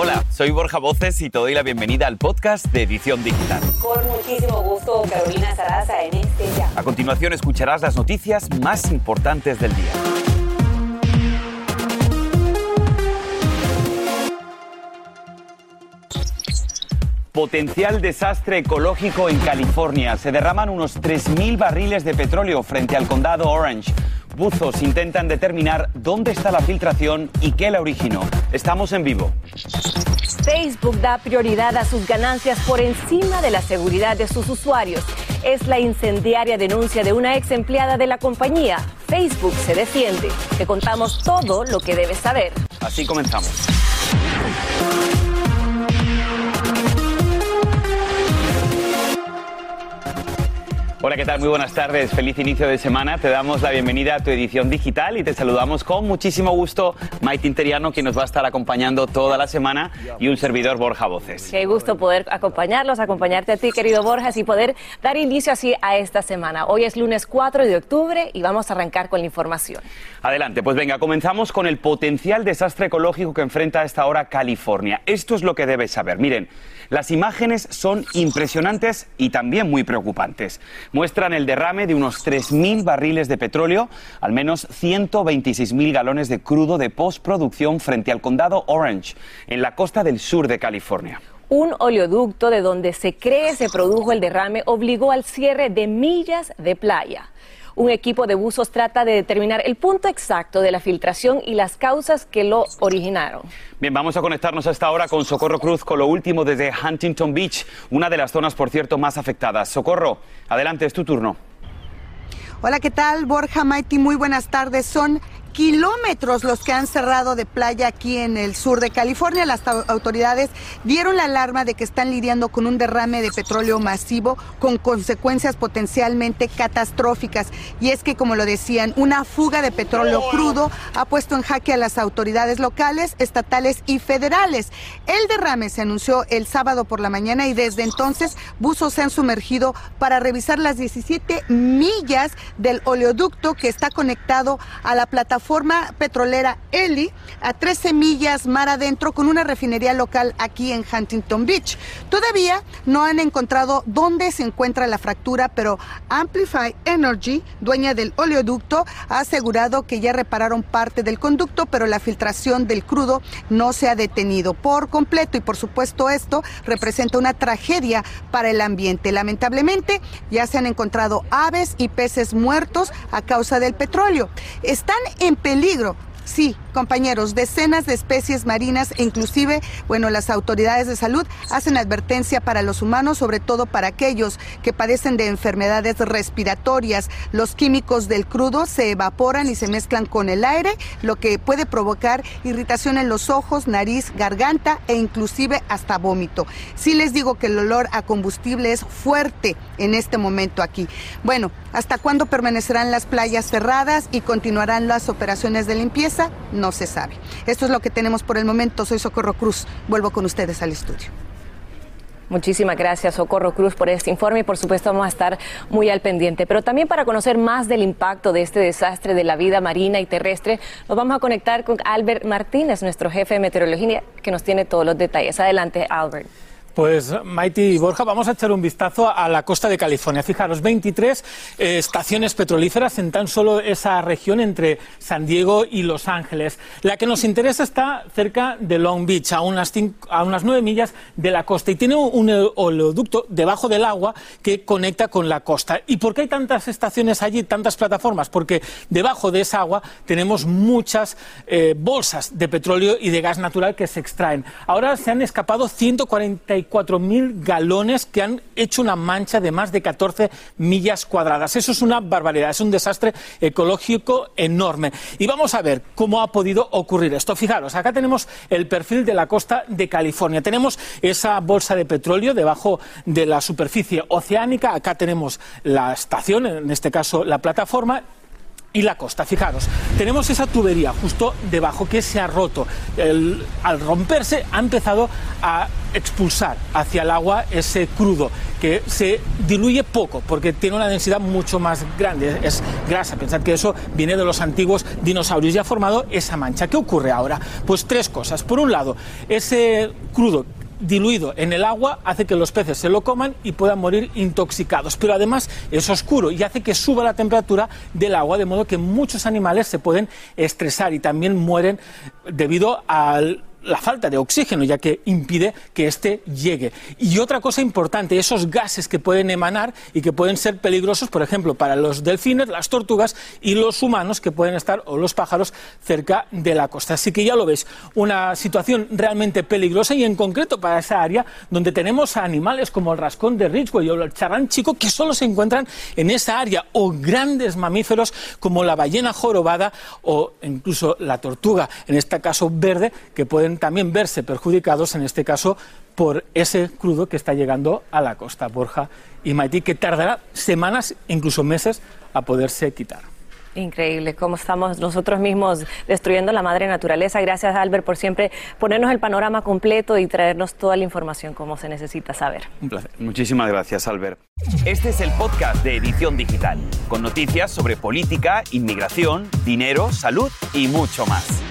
Hola, soy Borja Voces y te doy la bienvenida al podcast de Edición Digital. Con muchísimo gusto, Carolina Sarasa en este ya. A continuación escucharás las noticias más importantes del día. Potencial desastre ecológico en California. Se derraman unos 3.000 barriles de petróleo frente al condado Orange. Buzos intentan determinar dónde está la filtración y qué la originó. Estamos en vivo. Facebook da prioridad a sus ganancias por encima de la seguridad de sus usuarios. Es la incendiaria denuncia de una ex empleada de la compañía. Facebook se defiende. Te contamos todo lo que debes saber. Así comenzamos. Hola, ¿qué tal? Muy buenas tardes. Feliz inicio de semana. Te damos la bienvenida a tu edición digital y te saludamos con muchísimo gusto Maite Interiano, quien nos va a estar acompañando toda la semana, y un servidor Borja Voces. Qué gusto poder acompañarlos, acompañarte a ti, querido Borja, y poder dar inicio así a esta semana. Hoy es lunes 4 de octubre y vamos a arrancar con la información. Adelante, pues venga, comenzamos con el potencial desastre ecológico que enfrenta a esta hora California. Esto es lo que debes saber. Miren, las imágenes son impresionantes y también muy preocupantes. Muestran el derrame de unos 3.000 barriles de petróleo, al menos 126.000 galones de crudo de postproducción frente al condado Orange, en la costa del sur de California. Un oleoducto de donde se cree se produjo el derrame obligó al cierre de millas de playa. Un equipo de buzos trata de determinar el punto exacto de la filtración y las causas que lo originaron. Bien, vamos a conectarnos a esta hora con Socorro Cruz con lo último desde Huntington Beach, una de las zonas, por cierto, más afectadas. Socorro, adelante, es tu turno. Hola, ¿qué tal? Borja Maiti, muy buenas tardes. Son kilómetros los que han cerrado de playa aquí en el sur de California. Las autoridades dieron la alarma de que están lidiando con un derrame de petróleo masivo con consecuencias potencialmente catastróficas. Y es que, como lo decían, una fuga de petróleo crudo ha puesto en jaque a las autoridades locales, estatales y federales. El derrame se anunció el sábado por la mañana y desde entonces buzos se han sumergido para revisar las 17 millas del oleoducto que está conectado a la plataforma forma petrolera Eli a 13 millas mar adentro con una refinería local aquí en Huntington Beach. Todavía no han encontrado dónde se encuentra la fractura, pero Amplify Energy, dueña del oleoducto, ha asegurado que ya repararon parte del conducto, pero la filtración del crudo no se ha detenido por completo y por supuesto esto representa una tragedia para el ambiente. Lamentablemente ya se han encontrado aves y peces muertos a causa del petróleo. Están en peligro. Sí, compañeros, decenas de especies marinas e inclusive, bueno, las autoridades de salud hacen advertencia para los humanos, sobre todo para aquellos que padecen de enfermedades respiratorias. Los químicos del crudo se evaporan y se mezclan con el aire, lo que puede provocar irritación en los ojos, nariz, garganta e inclusive hasta vómito. Sí les digo que el olor a combustible es fuerte en este momento aquí. Bueno, ¿hasta cuándo permanecerán las playas cerradas y continuarán las operaciones de limpieza? No no se sabe. Esto es lo que tenemos por el momento. Soy Socorro Cruz. Vuelvo con ustedes al estudio. Muchísimas gracias, Socorro Cruz, por este informe y por supuesto vamos a estar muy al pendiente. Pero también para conocer más del impacto de este desastre de la vida marina y terrestre, nos vamos a conectar con Albert Martínez, nuestro jefe de meteorología, que nos tiene todos los detalles. Adelante, Albert. Pues Maiti y Borja, vamos a echar un vistazo a la costa de California. Fijaros, 23 eh, estaciones petrolíferas en tan solo esa región entre San Diego y Los Ángeles. La que nos interesa está cerca de Long Beach, a unas, a unas 9 millas de la costa, y tiene un oleoducto debajo del agua que conecta con la costa. ¿Y por qué hay tantas estaciones allí, tantas plataformas? Porque debajo de esa agua tenemos muchas eh, bolsas de petróleo y de gas natural que se extraen. Ahora se han escapado 144 4.000 galones que han hecho una mancha de más de 14 millas cuadradas. Eso es una barbaridad, es un desastre ecológico enorme. Y vamos a ver cómo ha podido ocurrir esto. Fijaros, acá tenemos el perfil de la costa de California. Tenemos esa bolsa de petróleo debajo de la superficie oceánica. Acá tenemos la estación, en este caso la plataforma, y la costa. Fijaros, tenemos esa tubería justo debajo que se ha roto. al romperse ha empezado a expulsar hacia el agua ese crudo que se diluye poco porque tiene una densidad mucho más grande, es grasa. Pensad que eso viene de los antiguos dinosaurios y ha formado esa mancha. ¿Qué ocurre ahora? Pues tres cosas. Por un lado, ese crudo diluido en el agua hace que los peces se lo coman y puedan morir intoxicados. Pero además es oscuro y hace que suba la temperatura del agua, de modo que muchos animales se pueden estresar y también mueren debido al la falta de oxígeno, ya que impide que éste llegue. Y otra cosa importante, esos gases que pueden emanar y que pueden ser peligrosos, por ejemplo, para los delfines, las tortugas y los humanos que pueden estar, o los pájaros, cerca de la costa. Así que ya lo ves, una situación realmente peligrosa y en concreto para esa área donde tenemos animales como el rascón de Ridgway o el charrán chico que solo se encuentran en esa área, o grandes mamíferos como la ballena jorobada o incluso la tortuga, en este caso verde, que pueden también verse perjudicados, en este caso, por ese crudo que está llegando a la costa, Borja y Maití, que tardará semanas, incluso meses, a poderse quitar. Increíble, cómo estamos nosotros mismos destruyendo la madre naturaleza. Gracias, Albert, por siempre ponernos el panorama completo y traernos toda la información como se necesita saber. Un placer. Muchísimas gracias, Albert. Este es el podcast de Edición Digital, con noticias sobre política, inmigración, dinero, salud y mucho más.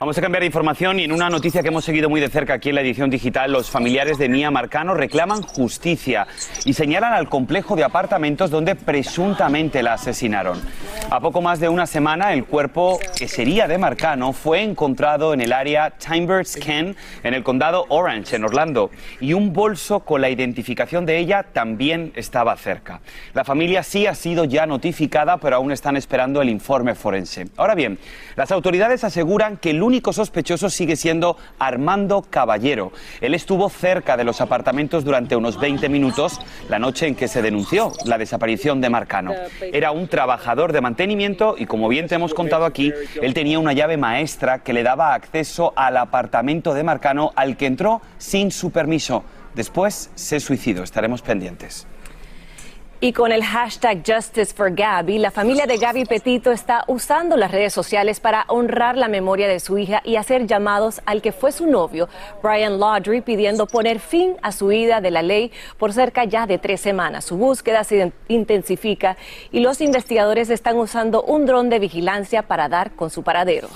Vamos a cambiar de información y en una noticia que hemos seguido muy de cerca aquí en la edición digital, los familiares de Mía Marcano reclaman justicia y señalan al complejo de apartamentos donde presuntamente la asesinaron. A poco más de una semana, el cuerpo que sería de Marcano fue encontrado en el área Timbers Ken, en el condado Orange, en Orlando, y un bolso con la identificación de ella también estaba cerca. La familia sí ha sido ya notificada, pero aún están esperando el informe forense. Ahora bien, las autoridades aseguran que el único sospechoso sigue siendo Armando Caballero. Él estuvo cerca de los apartamentos durante unos 20 minutos la noche en que se denunció la desaparición de Marcano. Era un trabajador de mantenimiento y como bien te hemos contado aquí, él tenía una llave maestra que le daba acceso al apartamento de Marcano al que entró sin su permiso. Después se suicidó. Estaremos pendientes. Y con el hashtag Justice for la familia de Gaby Petito está usando las redes sociales para honrar la memoria de su hija y hacer llamados al que fue su novio, Brian Laudry, pidiendo poner fin a su vida de la ley por cerca ya de tres semanas. Su búsqueda se intensifica y los investigadores están usando un dron de vigilancia para dar con su paradero.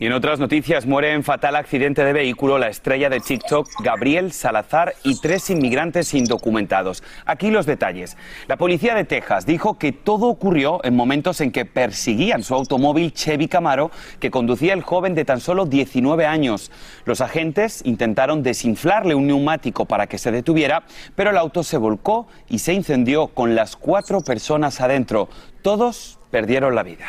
Y en otras noticias, muere en fatal accidente de vehículo la estrella de TikTok Gabriel Salazar y tres inmigrantes indocumentados. Aquí los detalles. La policía de Texas dijo que todo ocurrió en momentos en que perseguían su automóvil Chevy Camaro que conducía el joven de tan solo 19 años. Los agentes intentaron desinflarle un neumático para que se detuviera, pero el auto se volcó y se incendió con las cuatro personas adentro. Todos perdieron la vida.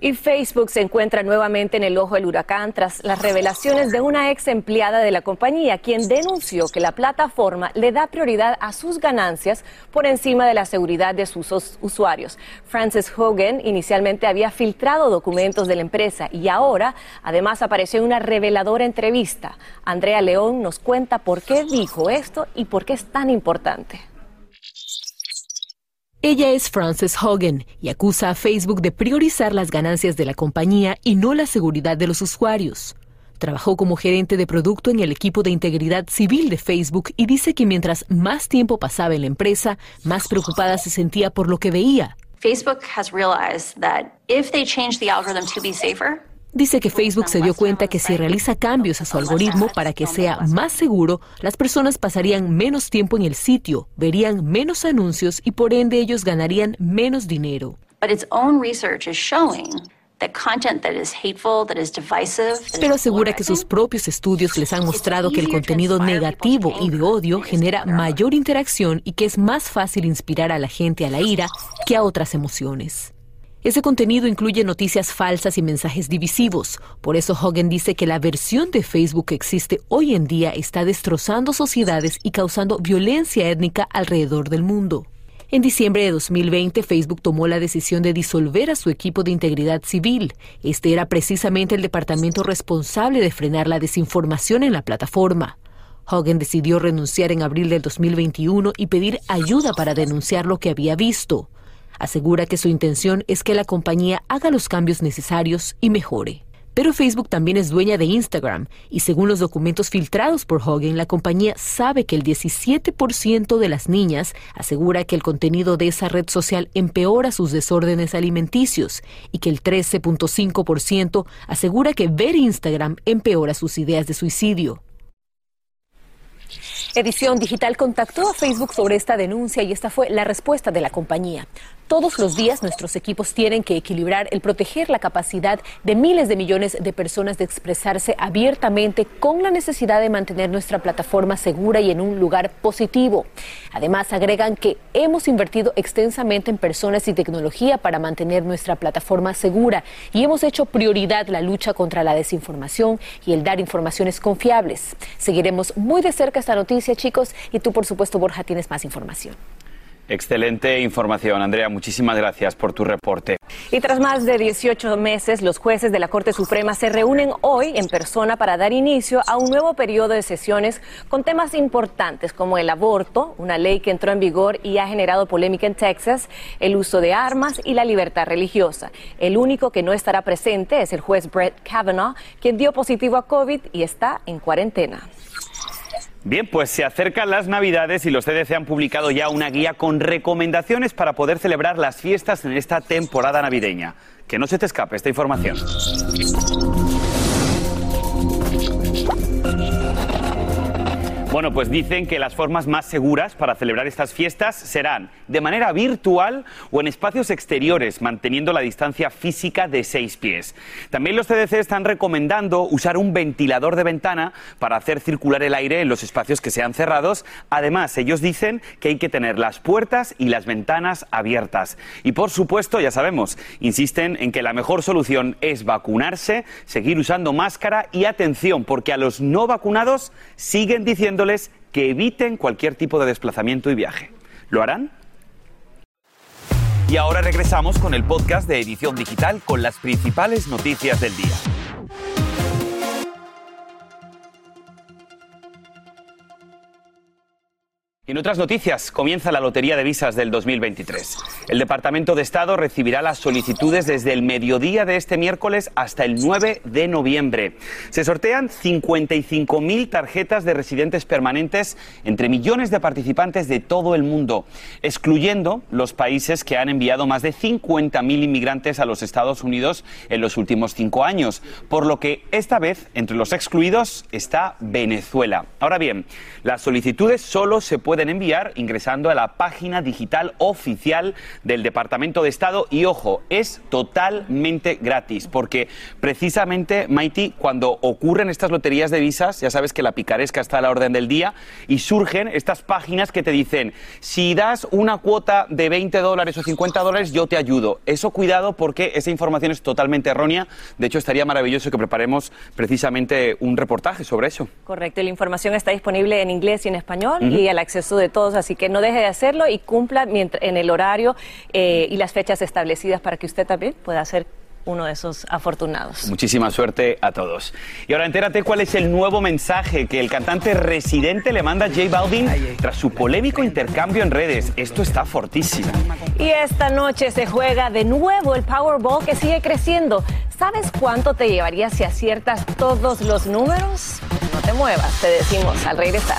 Y Facebook se encuentra nuevamente en el ojo del huracán tras las revelaciones de una ex empleada de la compañía, quien denunció que la plataforma le da prioridad a sus ganancias por encima de la seguridad de sus usuarios. Frances Hogan inicialmente había filtrado documentos de la empresa y ahora además apareció en una reveladora entrevista. Andrea León nos cuenta por qué dijo esto y por qué es tan importante. Ella es Frances Hogan y acusa a Facebook de priorizar las ganancias de la compañía y no la seguridad de los usuarios. Trabajó como gerente de producto en el equipo de integridad civil de Facebook y dice que mientras más tiempo pasaba en la empresa, más preocupada se sentía por lo que veía. Facebook has realized that if they change the algorithm to be safer, Dice que Facebook se dio cuenta que si realiza cambios a su algoritmo para que sea más seguro, las personas pasarían menos tiempo en el sitio, verían menos anuncios y por ende ellos ganarían menos dinero. Pero asegura que sus propios estudios les han mostrado que el contenido negativo y de odio genera mayor interacción y que es más fácil inspirar a la gente a la ira que a otras emociones. Ese contenido incluye noticias falsas y mensajes divisivos. Por eso Hogan dice que la versión de Facebook que existe hoy en día está destrozando sociedades y causando violencia étnica alrededor del mundo. En diciembre de 2020, Facebook tomó la decisión de disolver a su equipo de integridad civil. Este era precisamente el departamento responsable de frenar la desinformación en la plataforma. Hogan decidió renunciar en abril del 2021 y pedir ayuda para denunciar lo que había visto. Asegura que su intención es que la compañía haga los cambios necesarios y mejore. Pero Facebook también es dueña de Instagram y según los documentos filtrados por Hogan, la compañía sabe que el 17% de las niñas asegura que el contenido de esa red social empeora sus desórdenes alimenticios y que el 13.5% asegura que ver Instagram empeora sus ideas de suicidio. Edición Digital contactó a Facebook sobre esta denuncia y esta fue la respuesta de la compañía. Todos los días nuestros equipos tienen que equilibrar el proteger la capacidad de miles de millones de personas de expresarse abiertamente con la necesidad de mantener nuestra plataforma segura y en un lugar positivo. Además, agregan que hemos invertido extensamente en personas y tecnología para mantener nuestra plataforma segura y hemos hecho prioridad la lucha contra la desinformación y el dar informaciones confiables. Seguiremos muy de cerca esta noticia, chicos, y tú, por supuesto, Borja, tienes más información. Excelente información, Andrea. Muchísimas gracias por tu reporte. Y tras más de 18 meses, los jueces de la Corte Suprema se reúnen hoy en persona para dar inicio a un nuevo periodo de sesiones con temas importantes como el aborto, una ley que entró en vigor y ha generado polémica en Texas, el uso de armas y la libertad religiosa. El único que no estará presente es el juez Brett Kavanaugh, quien dio positivo a COVID y está en cuarentena. Bien, pues se acercan las Navidades y los CDC han publicado ya una guía con recomendaciones para poder celebrar las fiestas en esta temporada navideña. Que no se te escape esta información. Bueno, pues dicen que las formas más seguras para celebrar estas fiestas serán de manera virtual o en espacios exteriores, manteniendo la distancia física de seis pies. También los CDC están recomendando usar un ventilador de ventana para hacer circular el aire en los espacios que sean cerrados. Además, ellos dicen que hay que tener las puertas y las ventanas abiertas. Y por supuesto, ya sabemos, insisten en que la mejor solución es vacunarse, seguir usando máscara y atención, porque a los no vacunados siguen diciendo que eviten cualquier tipo de desplazamiento y viaje. ¿Lo harán? Y ahora regresamos con el podcast de Edición Digital con las principales noticias del día. En otras noticias, comienza la Lotería de Visas del 2023. El Departamento de Estado recibirá las solicitudes desde el mediodía de este miércoles hasta el 9 de noviembre. Se sortean 55.000 tarjetas de residentes permanentes entre millones de participantes de todo el mundo, excluyendo los países que han enviado más de 50.000 inmigrantes a los Estados Unidos en los últimos cinco años, por lo que esta vez entre los excluidos está Venezuela. Ahora bien, las solicitudes solo se pueden pueden enviar ingresando a la página digital oficial del Departamento de Estado y ojo, es totalmente gratis porque precisamente, Maiti, cuando ocurren estas loterías de visas, ya sabes que la picaresca está a la orden del día y surgen estas páginas que te dicen, si das una cuota de 20 dólares o 50 dólares, yo te ayudo. Eso cuidado porque esa información es totalmente errónea. De hecho, estaría maravilloso que preparemos precisamente un reportaje sobre eso. Correcto, la información está disponible en inglés y en español y el acceso de todos, así que no deje de hacerlo y cumpla en el horario eh, y las fechas establecidas para que usted también pueda ser uno de esos afortunados. Muchísima suerte a todos. Y ahora entérate cuál es el nuevo mensaje que el cantante residente le manda a J Balvin tras su polémico intercambio en redes. Esto está fortísimo. Y esta noche se juega de nuevo el Powerball que sigue creciendo. ¿Sabes cuánto te llevaría si aciertas todos los números? No te muevas, te decimos al regresar.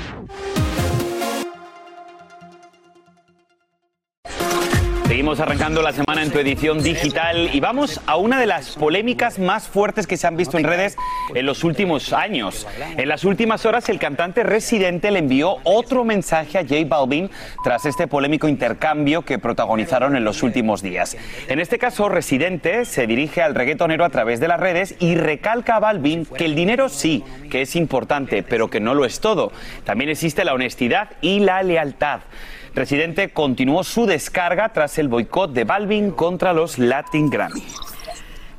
Seguimos arrancando la semana en tu edición digital y vamos a una de las polémicas más fuertes que se han visto en redes en los últimos años. En las últimas horas el cantante residente le envió otro mensaje a J Balvin tras este polémico intercambio que protagonizaron en los últimos días. En este caso, residente se dirige al reggaetonero a través de las redes y recalca a Balvin que el dinero sí, que es importante, pero que no lo es todo. También existe la honestidad y la lealtad. Residente continuó su descarga tras el boicot de Balvin contra los Latin Grammy.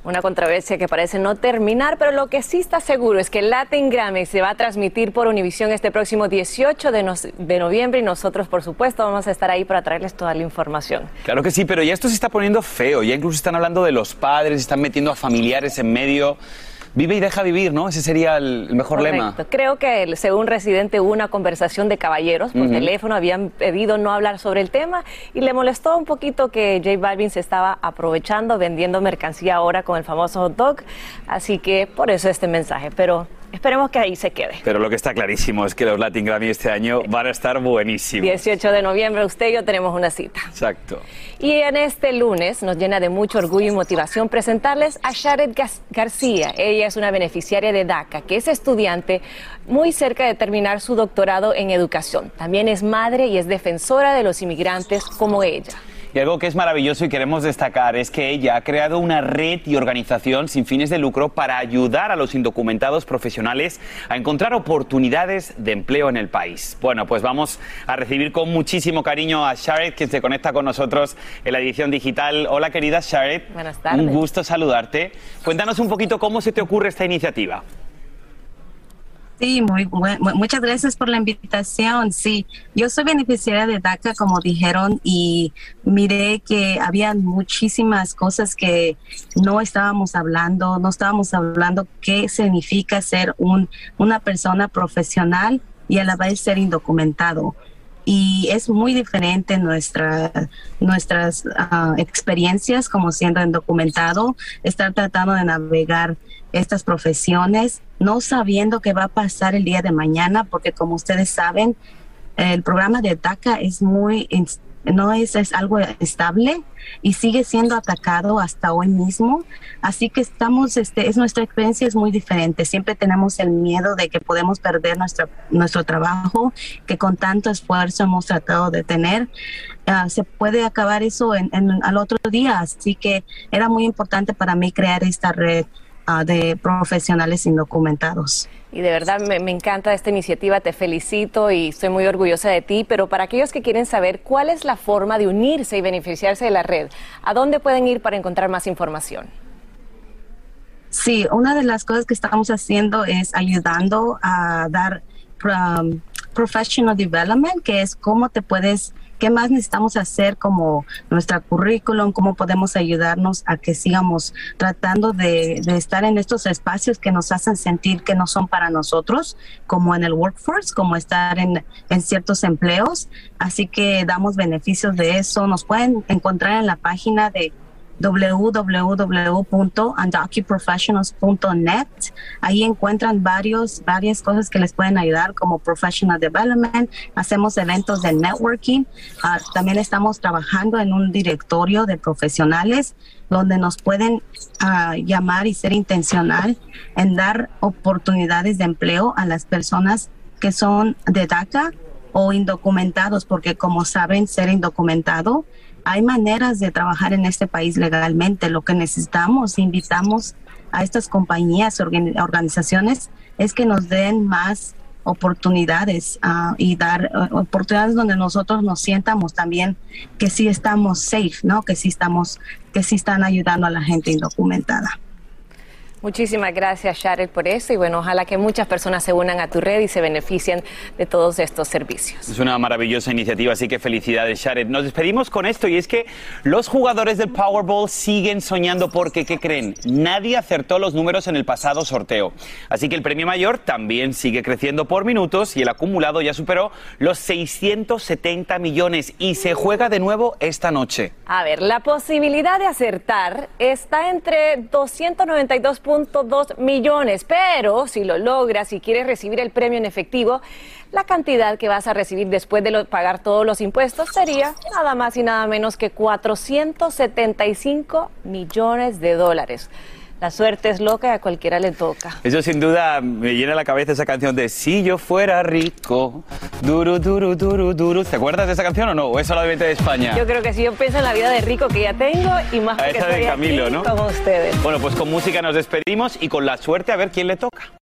Una controversia que parece no terminar, pero lo que sí está seguro es que el Latin Grammy se va a transmitir por Univisión este próximo 18 de, de, noviembre y nosotros, por supuesto, vamos a estar ahí para traerles toda la información. Claro que sí, pero ya esto se está poniendo feo, ya incluso están hablando de los padres, están metiendo a familiares en medio. Vive y deja vivir, ¿no? Ese sería el mejor lema. Creo que según Residente hubo una conversación de caballeros por teléfono, habían pedido no hablar sobre el tema y le molestó un poquito que J Balvin se estaba aprovechando, vendiendo mercancía ahora con el famoso hot dog. Así que por eso este mensaje. Pero Esperemos que ahí se quede. Pero lo que está clarísimo es que los Latin Grammy este año van a estar buenísimos. 18 de noviembre, usted y yo tenemos una cita. Exacto. Y en este lunes nos llena de mucho orgullo y motivación presentarles a Shared García. Ella es una beneficiaria de DACA, que es estudiante muy cerca de terminar su doctorado en educación. También es madre y es defensora de los inmigrantes como ella. Y algo que es maravilloso y queremos destacar es que ella ha creado una red y organización sin fines de lucro para ayudar a los indocumentados profesionales a encontrar oportunidades de empleo en el país. Bueno, pues vamos a recibir con muchísimo cariño a Sharet, que se conecta con nosotros en la edición digital. Hola, querida Sharet. Buenas tardes. Un gusto saludarte. Cuéntanos un poquito cómo se te ocurre esta iniciativa. Sí, muy, muchas gracias por la invitación. Sí, yo soy beneficiaria de DACA, como dijeron, y miré que había muchísimas cosas que no estábamos hablando, no estábamos hablando qué significa ser un, una persona profesional y a la vez ser indocumentado y es muy diferente nuestra, nuestras ah, experiencias como siendo indocumentado, estar tratando de navegar estas profesiones, no sabiendo qué va a pasar el día de mañana, porque como ustedes saben, el programa de DACA es muy no es, es, algo estable y sigue siendo atacado hasta hoy mismo. Así que estamos, este, es nuestra experiencia es muy diferente. Siempre tenemos el miedo de que podemos perder nuestra, nuestro trabajo, que con tanto esfuerzo hemos tratado de tener. Ah, se puede acabar eso en, al otro día. Así que era muy importante para mí crear esta red Ah, de profesionales indocumentados. Y de verdad me, encanta esta iniciativa, te felicito y estoy muy orgullosa de ti, pero para aquellos que quieren saber cuál es la forma de unirse y beneficiarse de la red, ¿a dónde pueden ir para encontrar más información? Sí, una de las cosas que estamos haciendo es ayudando a dar um, professional development, que es cómo te puedes qué más necesitamos hacer como nuestra currículum, cómo podemos ayudarnos a que sigamos tratando de, estar en estos espacios que nos hacen sentir que no son para nosotros, como en el workforce, como estar en, en ciertos empleos. Así que damos beneficios de eso. Nos pueden encontrar en la página de www.undocuprofessionals.net. Ahí encuentran varios, varias cosas que les pueden ayudar como professional development. Hacemos eventos de networking. Ah, también estamos trabajando en un directorio de profesionales donde nos pueden ah, llamar y ser intencional en dar oportunidades de empleo a las personas que son de DACA o indocumentados, porque como saben, ser indocumentado hay maneras de trabajar en este país legalmente. Lo que necesitamos, invitamos a estas compañías, organizaciones, es que nos den más oportunidades ah, y dar eh, oportunidades donde nosotros nos sientamos también que sí estamos safe, ¿no? Que sí estamos, que sí están ayudando a la gente indocumentada. Muchísimas gracias, Sharet, por eso. Y bueno, ojalá que muchas personas se unan a tu red y se beneficien de todos estos servicios. Es una maravillosa iniciativa, así que felicidades, Sharet. Nos despedimos con esto y es que los jugadores del Powerball siguen soñando porque, ¿qué creen? Nadie acertó los números en el pasado sorteo. Así que el premio mayor también sigue creciendo por minutos y el acumulado ya superó los 670 millones y se juega de nuevo esta noche. A ver, la posibilidad de acertar está entre 292 2 millones, pero si lo logras y quieres recibir el premio en efectivo, la cantidad que vas a recibir después de pagar todos los impuestos sería nada más y nada menos que 475 millones de dólares. La suerte es loca y a cualquiera le toca. Eso sin duda me llena la cabeza esa canción de Si yo fuera rico, duro, duro, duro, duro. ¿Te acuerdas de esa canción o no? ¿O es solamente de España? Yo creo que sí, yo pienso en la vida de rico que ya tengo y más a que esa de Camilo, ¿no? con ustedes. Bueno, pues con música nos despedimos y con la suerte a ver quién le toca.